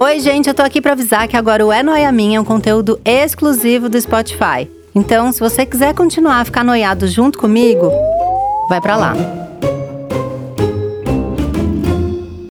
Oi, gente, eu tô aqui para avisar que agora o É Noia Minha é um conteúdo exclusivo do Spotify. Então, se você quiser continuar a ficar noiado junto comigo, vai para lá.